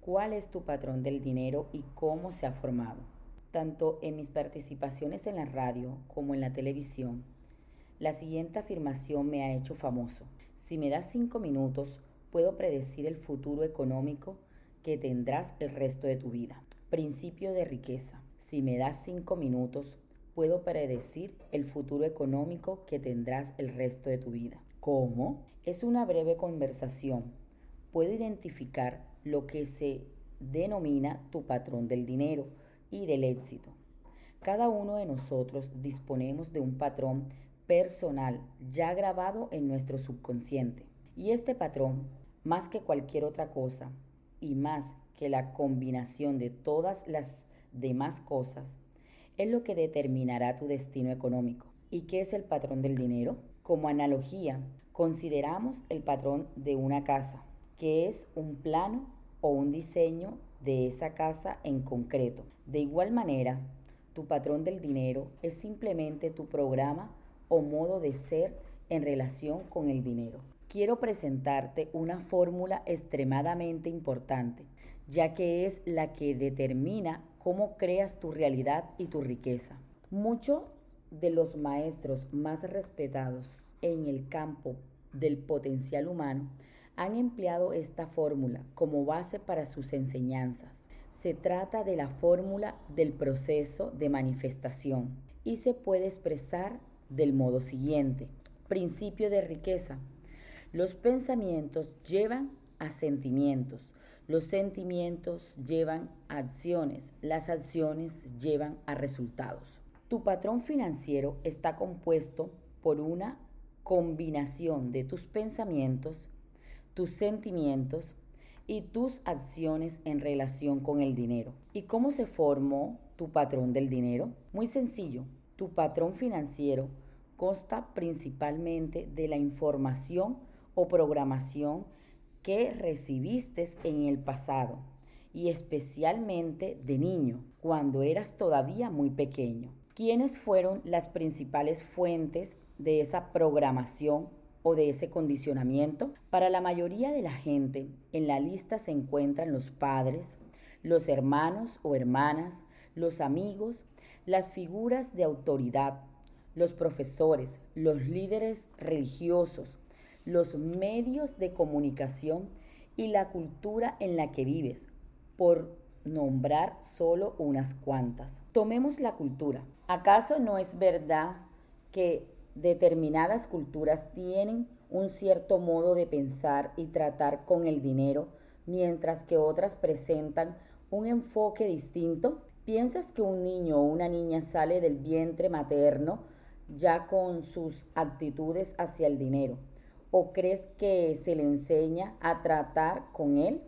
cuál es tu patrón del dinero y cómo se ha formado. Tanto en mis participaciones en la radio como en la televisión, la siguiente afirmación me ha hecho famoso. Si me das cinco minutos, puedo predecir el futuro económico que tendrás el resto de tu vida. Principio de riqueza. Si me das cinco minutos, puedo predecir el futuro económico que tendrás el resto de tu vida. ¿Cómo? Es una breve conversación. Puedo identificar lo que se denomina tu patrón del dinero y del éxito. Cada uno de nosotros disponemos de un patrón personal ya grabado en nuestro subconsciente. Y este patrón, más que cualquier otra cosa y más que la combinación de todas las demás cosas, es lo que determinará tu destino económico. ¿Y qué es el patrón del dinero? Como analogía, consideramos el patrón de una casa, que es un plano o un diseño de esa casa en concreto. De igual manera, tu patrón del dinero es simplemente tu programa o modo de ser en relación con el dinero. Quiero presentarte una fórmula extremadamente importante, ya que es la que determina cómo creas tu realidad y tu riqueza. Muchos de los maestros más respetados en el campo del potencial humano han empleado esta fórmula como base para sus enseñanzas. Se trata de la fórmula del proceso de manifestación y se puede expresar del modo siguiente. Principio de riqueza. Los pensamientos llevan a sentimientos. Los sentimientos llevan a acciones. Las acciones llevan a resultados. Tu patrón financiero está compuesto por una combinación de tus pensamientos, tus sentimientos y tus acciones en relación con el dinero. ¿Y cómo se formó tu patrón del dinero? Muy sencillo. Tu patrón financiero consta principalmente de la información o programación que recibiste en el pasado y especialmente de niño, cuando eras todavía muy pequeño. ¿Quiénes fueron las principales fuentes de esa programación o de ese condicionamiento? Para la mayoría de la gente, en la lista se encuentran los padres, los hermanos o hermanas, los amigos las figuras de autoridad, los profesores, los líderes religiosos, los medios de comunicación y la cultura en la que vives, por nombrar solo unas cuantas. Tomemos la cultura. ¿Acaso no es verdad que determinadas culturas tienen un cierto modo de pensar y tratar con el dinero, mientras que otras presentan un enfoque distinto? ¿Piensas que un niño o una niña sale del vientre materno ya con sus actitudes hacia el dinero? ¿O crees que se le enseña a tratar con él?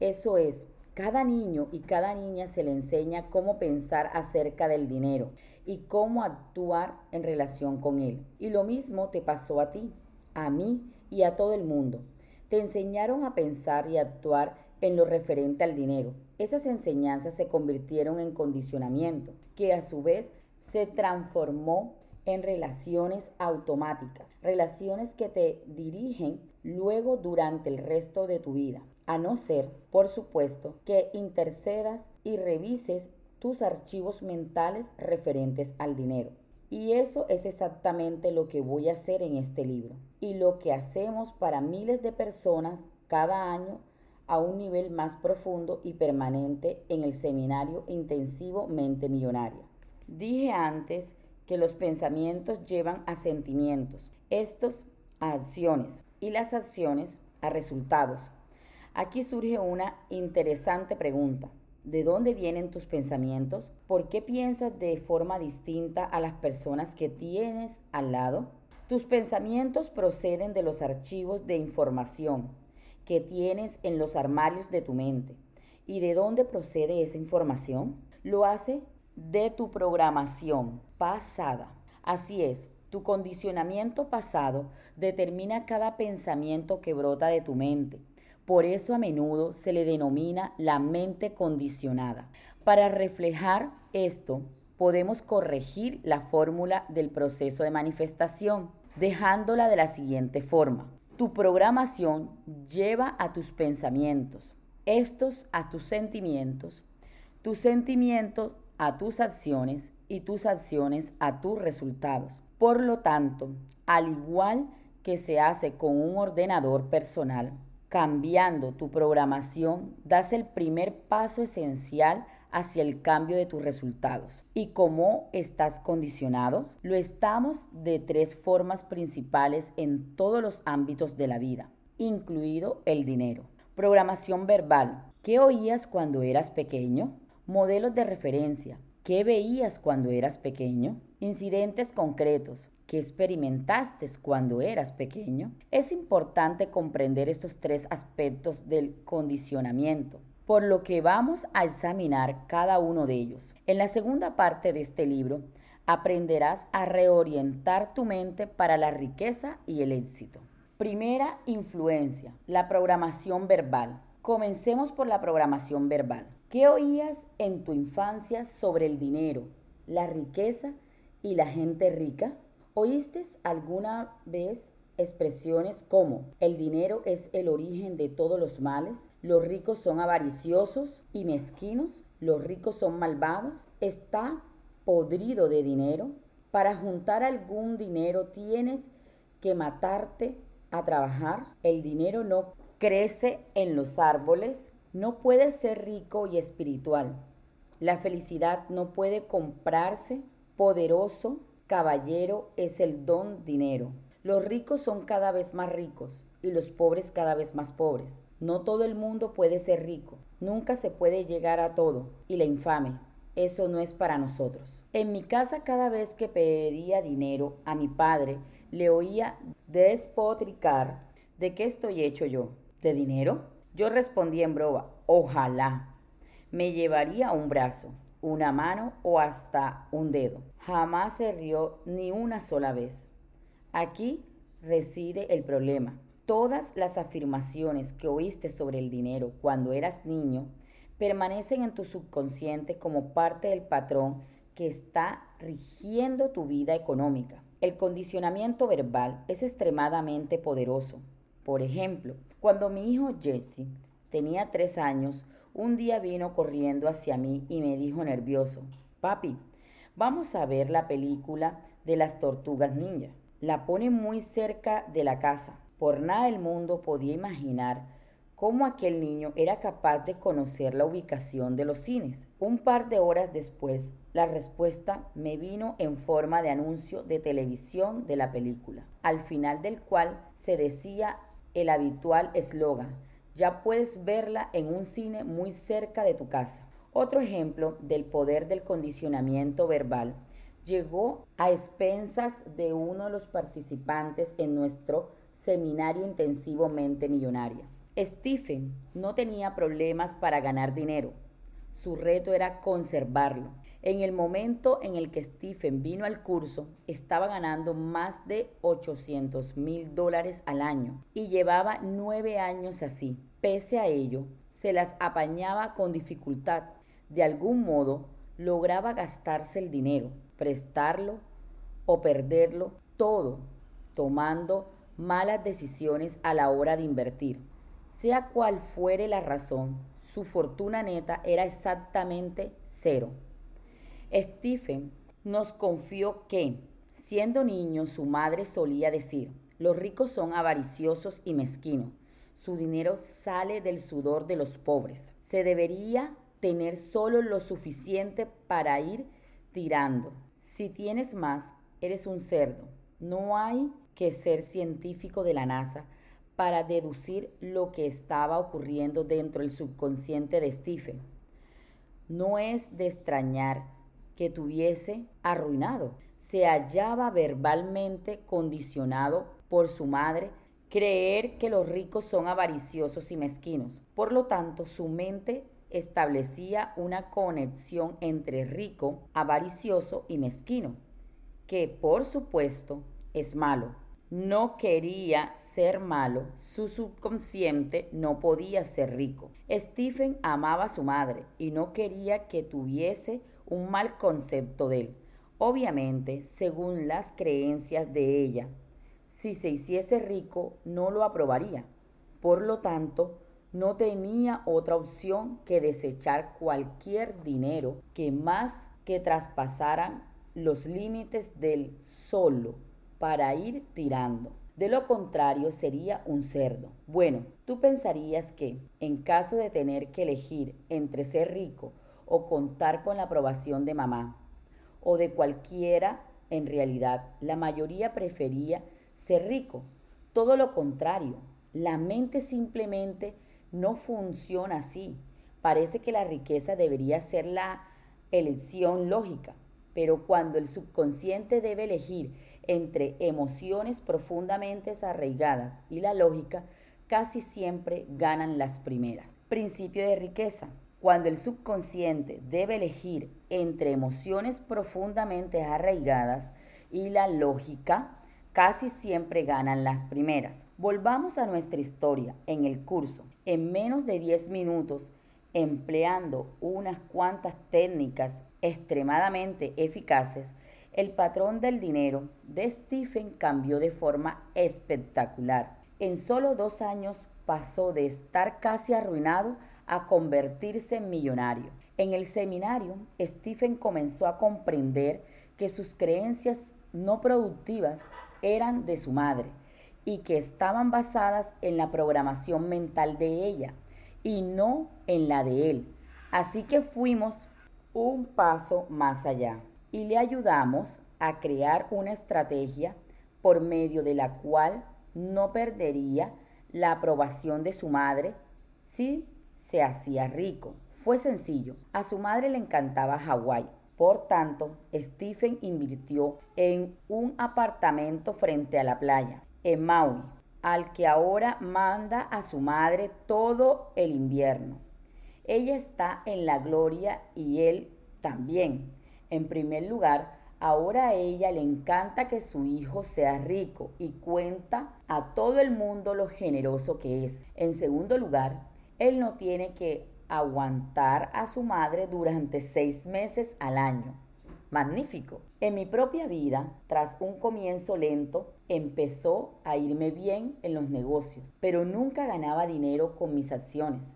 Eso es, cada niño y cada niña se le enseña cómo pensar acerca del dinero y cómo actuar en relación con él. Y lo mismo te pasó a ti, a mí y a todo el mundo. Te enseñaron a pensar y actuar en lo referente al dinero. Esas enseñanzas se convirtieron en condicionamiento, que a su vez se transformó en relaciones automáticas, relaciones que te dirigen luego durante el resto de tu vida, a no ser, por supuesto, que intercedas y revises tus archivos mentales referentes al dinero. Y eso es exactamente lo que voy a hacer en este libro y lo que hacemos para miles de personas cada año a un nivel más profundo y permanente en el seminario intensivo Mente Millonaria. Dije antes que los pensamientos llevan a sentimientos, estos a acciones y las acciones a resultados. Aquí surge una interesante pregunta. ¿De dónde vienen tus pensamientos? ¿Por qué piensas de forma distinta a las personas que tienes al lado? Tus pensamientos proceden de los archivos de información que tienes en los armarios de tu mente. ¿Y de dónde procede esa información? Lo hace de tu programación pasada. Así es, tu condicionamiento pasado determina cada pensamiento que brota de tu mente. Por eso a menudo se le denomina la mente condicionada. Para reflejar esto, podemos corregir la fórmula del proceso de manifestación, dejándola de la siguiente forma. Tu programación lleva a tus pensamientos estos a tus sentimientos, tus sentimientos a tus acciones y tus acciones a tus resultados. Por lo tanto, al igual que se hace con un ordenador personal, cambiando tu programación, das el primer paso esencial hacia el cambio de tus resultados. ¿Y cómo estás condicionado? Lo estamos de tres formas principales en todos los ámbitos de la vida, incluido el dinero. Programación verbal. ¿Qué oías cuando eras pequeño? Modelos de referencia. ¿Qué veías cuando eras pequeño? Incidentes concretos. ¿Qué experimentaste cuando eras pequeño? Es importante comprender estos tres aspectos del condicionamiento, por lo que vamos a examinar cada uno de ellos. En la segunda parte de este libro, aprenderás a reorientar tu mente para la riqueza y el éxito. Primera influencia, la programación verbal. Comencemos por la programación verbal. ¿Qué oías en tu infancia sobre el dinero, la riqueza y la gente rica? ¿Oíste alguna vez expresiones como el dinero es el origen de todos los males, los ricos son avariciosos y mezquinos, los ricos son malvados, está podrido de dinero? Para juntar algún dinero tienes que matarte a trabajar, el dinero no crece en los árboles, no puede ser rico y espiritual. La felicidad no puede comprarse. Poderoso caballero es el don dinero. Los ricos son cada vez más ricos y los pobres cada vez más pobres. No todo el mundo puede ser rico. Nunca se puede llegar a todo. Y la infame, eso no es para nosotros. En mi casa cada vez que pedía dinero a mi padre, le oía despotricar. ¿De qué estoy hecho yo? ¿De dinero? Yo respondí en broma, ojalá. Me llevaría un brazo, una mano o hasta un dedo. Jamás se rió ni una sola vez. Aquí reside el problema. Todas las afirmaciones que oíste sobre el dinero cuando eras niño permanecen en tu subconsciente como parte del patrón que está rigiendo tu vida económica. El condicionamiento verbal es extremadamente poderoso. Por ejemplo, cuando mi hijo Jesse tenía tres años, un día vino corriendo hacia mí y me dijo nervioso, papi, vamos a ver la película de las tortugas ninja. La pone muy cerca de la casa. Por nada del mundo podía imaginar cómo aquel niño era capaz de conocer la ubicación de los cines. Un par de horas después, la respuesta me vino en forma de anuncio de televisión de la película, al final del cual se decía el habitual eslogan, ya puedes verla en un cine muy cerca de tu casa. Otro ejemplo del poder del condicionamiento verbal llegó a expensas de uno de los participantes en nuestro seminario intensivo Mente Millonaria. Stephen no tenía problemas para ganar dinero. Su reto era conservarlo. En el momento en el que Stephen vino al curso, estaba ganando más de 800 mil dólares al año y llevaba nueve años así. Pese a ello, se las apañaba con dificultad. De algún modo, lograba gastarse el dinero, prestarlo o perderlo todo, tomando malas decisiones a la hora de invertir. Sea cual fuere la razón, su fortuna neta era exactamente cero. Stephen nos confió que, siendo niño, su madre solía decir, los ricos son avariciosos y mezquinos. Su dinero sale del sudor de los pobres. Se debería tener solo lo suficiente para ir tirando. Si tienes más, eres un cerdo. No hay que ser científico de la NASA para deducir lo que estaba ocurriendo dentro del subconsciente de Stephen. No es de extrañar que tuviese arruinado. Se hallaba verbalmente condicionado por su madre creer que los ricos son avariciosos y mezquinos. Por lo tanto, su mente establecía una conexión entre rico, avaricioso y mezquino, que por supuesto es malo. No quería ser malo, su subconsciente no podía ser rico. Stephen amaba a su madre y no quería que tuviese un mal concepto de él. Obviamente, según las creencias de ella, si se hiciese rico no lo aprobaría. Por lo tanto, no tenía otra opción que desechar cualquier dinero que más que traspasaran los límites del solo para ir tirando. De lo contrario sería un cerdo. Bueno, tú pensarías que, en caso de tener que elegir entre ser rico o contar con la aprobación de mamá, o de cualquiera, en realidad la mayoría prefería ser rico. Todo lo contrario, la mente simplemente no funciona así. Parece que la riqueza debería ser la elección lógica, pero cuando el subconsciente debe elegir entre emociones profundamente arraigadas y la lógica, casi siempre ganan las primeras. Principio de riqueza. Cuando el subconsciente debe elegir entre emociones profundamente arraigadas y la lógica, casi siempre ganan las primeras. Volvamos a nuestra historia en el curso. En menos de 10 minutos, empleando unas cuantas técnicas extremadamente eficaces, el patrón del dinero de Stephen cambió de forma espectacular. En solo dos años pasó de estar casi arruinado a convertirse en millonario. En el seminario, Stephen comenzó a comprender que sus creencias no productivas eran de su madre y que estaban basadas en la programación mental de ella y no en la de él. Así que fuimos un paso más allá y le ayudamos a crear una estrategia por medio de la cual no perdería la aprobación de su madre si se hacía rico. Fue sencillo. A su madre le encantaba Hawái. Por tanto, Stephen invirtió en un apartamento frente a la playa, en Maui, al que ahora manda a su madre todo el invierno. Ella está en la gloria y él también. En primer lugar, ahora a ella le encanta que su hijo sea rico y cuenta a todo el mundo lo generoso que es. En segundo lugar, él no tiene que aguantar a su madre durante seis meses al año. Magnífico. En mi propia vida, tras un comienzo lento, empezó a irme bien en los negocios, pero nunca ganaba dinero con mis acciones.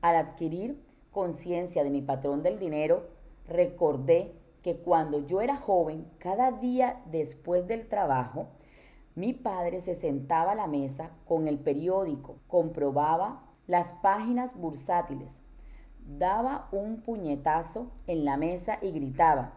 Al adquirir conciencia de mi patrón del dinero, recordé que cuando yo era joven, cada día después del trabajo, mi padre se sentaba a la mesa con el periódico, comprobaba las páginas bursátiles. Daba un puñetazo en la mesa y gritaba,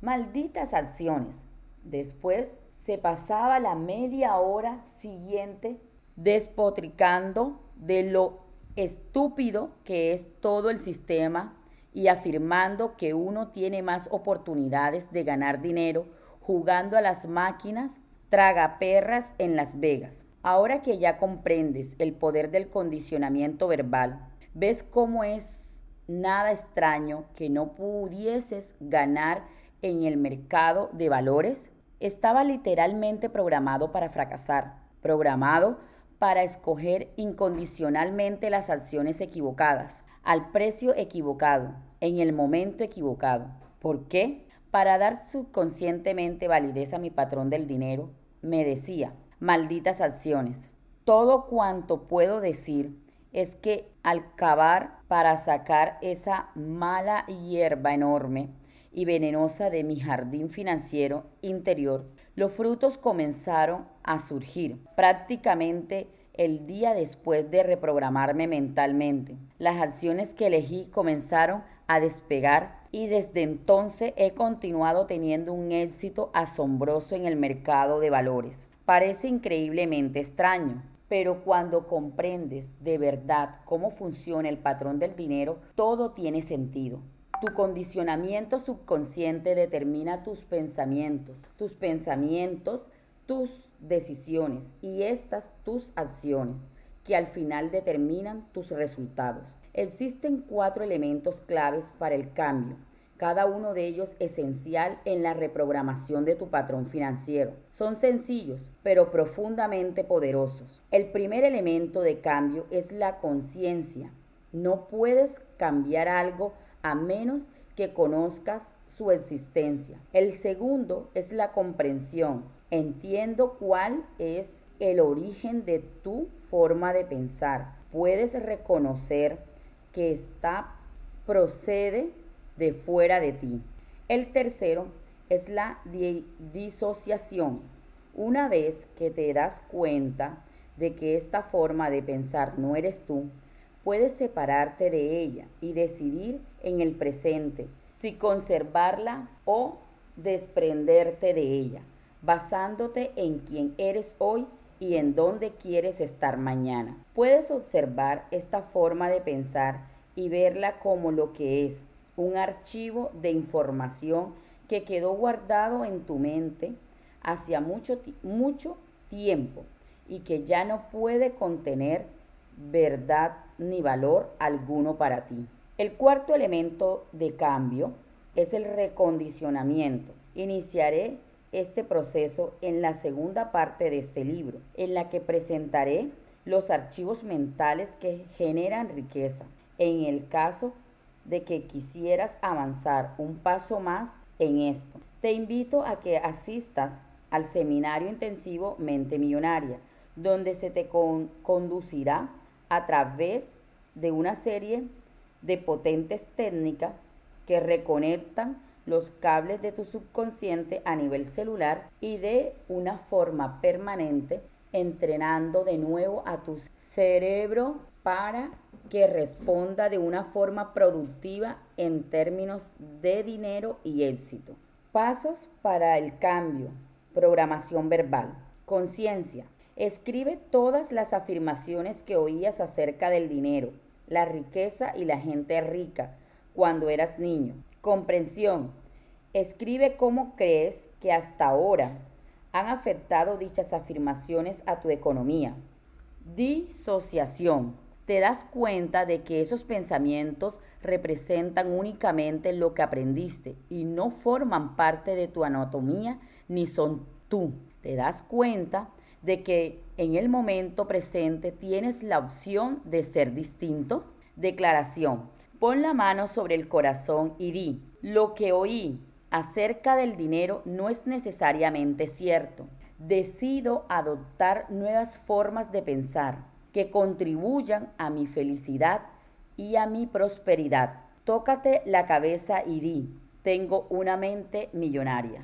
malditas acciones. Después se pasaba la media hora siguiente despotricando de lo estúpido que es todo el sistema y afirmando que uno tiene más oportunidades de ganar dinero jugando a las máquinas tragaperras en Las Vegas. Ahora que ya comprendes el poder del condicionamiento verbal, ves cómo es nada extraño que no pudieses ganar en el mercado de valores. Estaba literalmente programado para fracasar, programado para escoger incondicionalmente las acciones equivocadas, al precio equivocado, en el momento equivocado. ¿Por qué? Para dar subconscientemente validez a mi patrón del dinero, me decía, malditas acciones. Todo cuanto puedo decir es que al cavar para sacar esa mala hierba enorme y venenosa de mi jardín financiero interior, los frutos comenzaron a surgir prácticamente el día después de reprogramarme mentalmente. Las acciones que elegí comenzaron a despegar y desde entonces he continuado teniendo un éxito asombroso en el mercado de valores. Parece increíblemente extraño, pero cuando comprendes de verdad cómo funciona el patrón del dinero, todo tiene sentido. Tu condicionamiento subconsciente determina tus pensamientos, tus pensamientos, tus decisiones y estas tus acciones, que al final determinan tus resultados. Existen cuatro elementos claves para el cambio cada uno de ellos esencial en la reprogramación de tu patrón financiero. Son sencillos, pero profundamente poderosos. El primer elemento de cambio es la conciencia. No puedes cambiar algo a menos que conozcas su existencia. El segundo es la comprensión. Entiendo cuál es el origen de tu forma de pensar puedes reconocer que está procede de fuera de ti. El tercero es la disociación. Una vez que te das cuenta de que esta forma de pensar no eres tú, puedes separarte de ella y decidir en el presente si conservarla o desprenderte de ella, basándote en quién eres hoy y en dónde quieres estar mañana. Puedes observar esta forma de pensar y verla como lo que es, un archivo de información que quedó guardado en tu mente hacia mucho, mucho tiempo y que ya no puede contener verdad ni valor alguno para ti. El cuarto elemento de cambio es el recondicionamiento. Iniciaré este proceso en la segunda parte de este libro, en la que presentaré los archivos mentales que generan riqueza. En el caso de que quisieras avanzar un paso más en esto, te invito a que asistas al seminario intensivo Mente Millonaria, donde se te conducirá a través de una serie de potentes técnicas que reconectan los cables de tu subconsciente a nivel celular y de una forma permanente entrenando de nuevo a tu cerebro para que responda de una forma productiva en términos de dinero y éxito. Pasos para el cambio. Programación verbal. Conciencia. Escribe todas las afirmaciones que oías acerca del dinero, la riqueza y la gente rica cuando eras niño. Comprensión. Escribe cómo crees que hasta ahora han afectado dichas afirmaciones a tu economía. Disociación. Te das cuenta de que esos pensamientos representan únicamente lo que aprendiste y no forman parte de tu anatomía ni son tú. Te das cuenta de que en el momento presente tienes la opción de ser distinto. Declaración. Pon la mano sobre el corazón y di, lo que oí acerca del dinero no es necesariamente cierto. Decido adoptar nuevas formas de pensar que contribuyan a mi felicidad y a mi prosperidad. Tócate la cabeza y di, tengo una mente millonaria.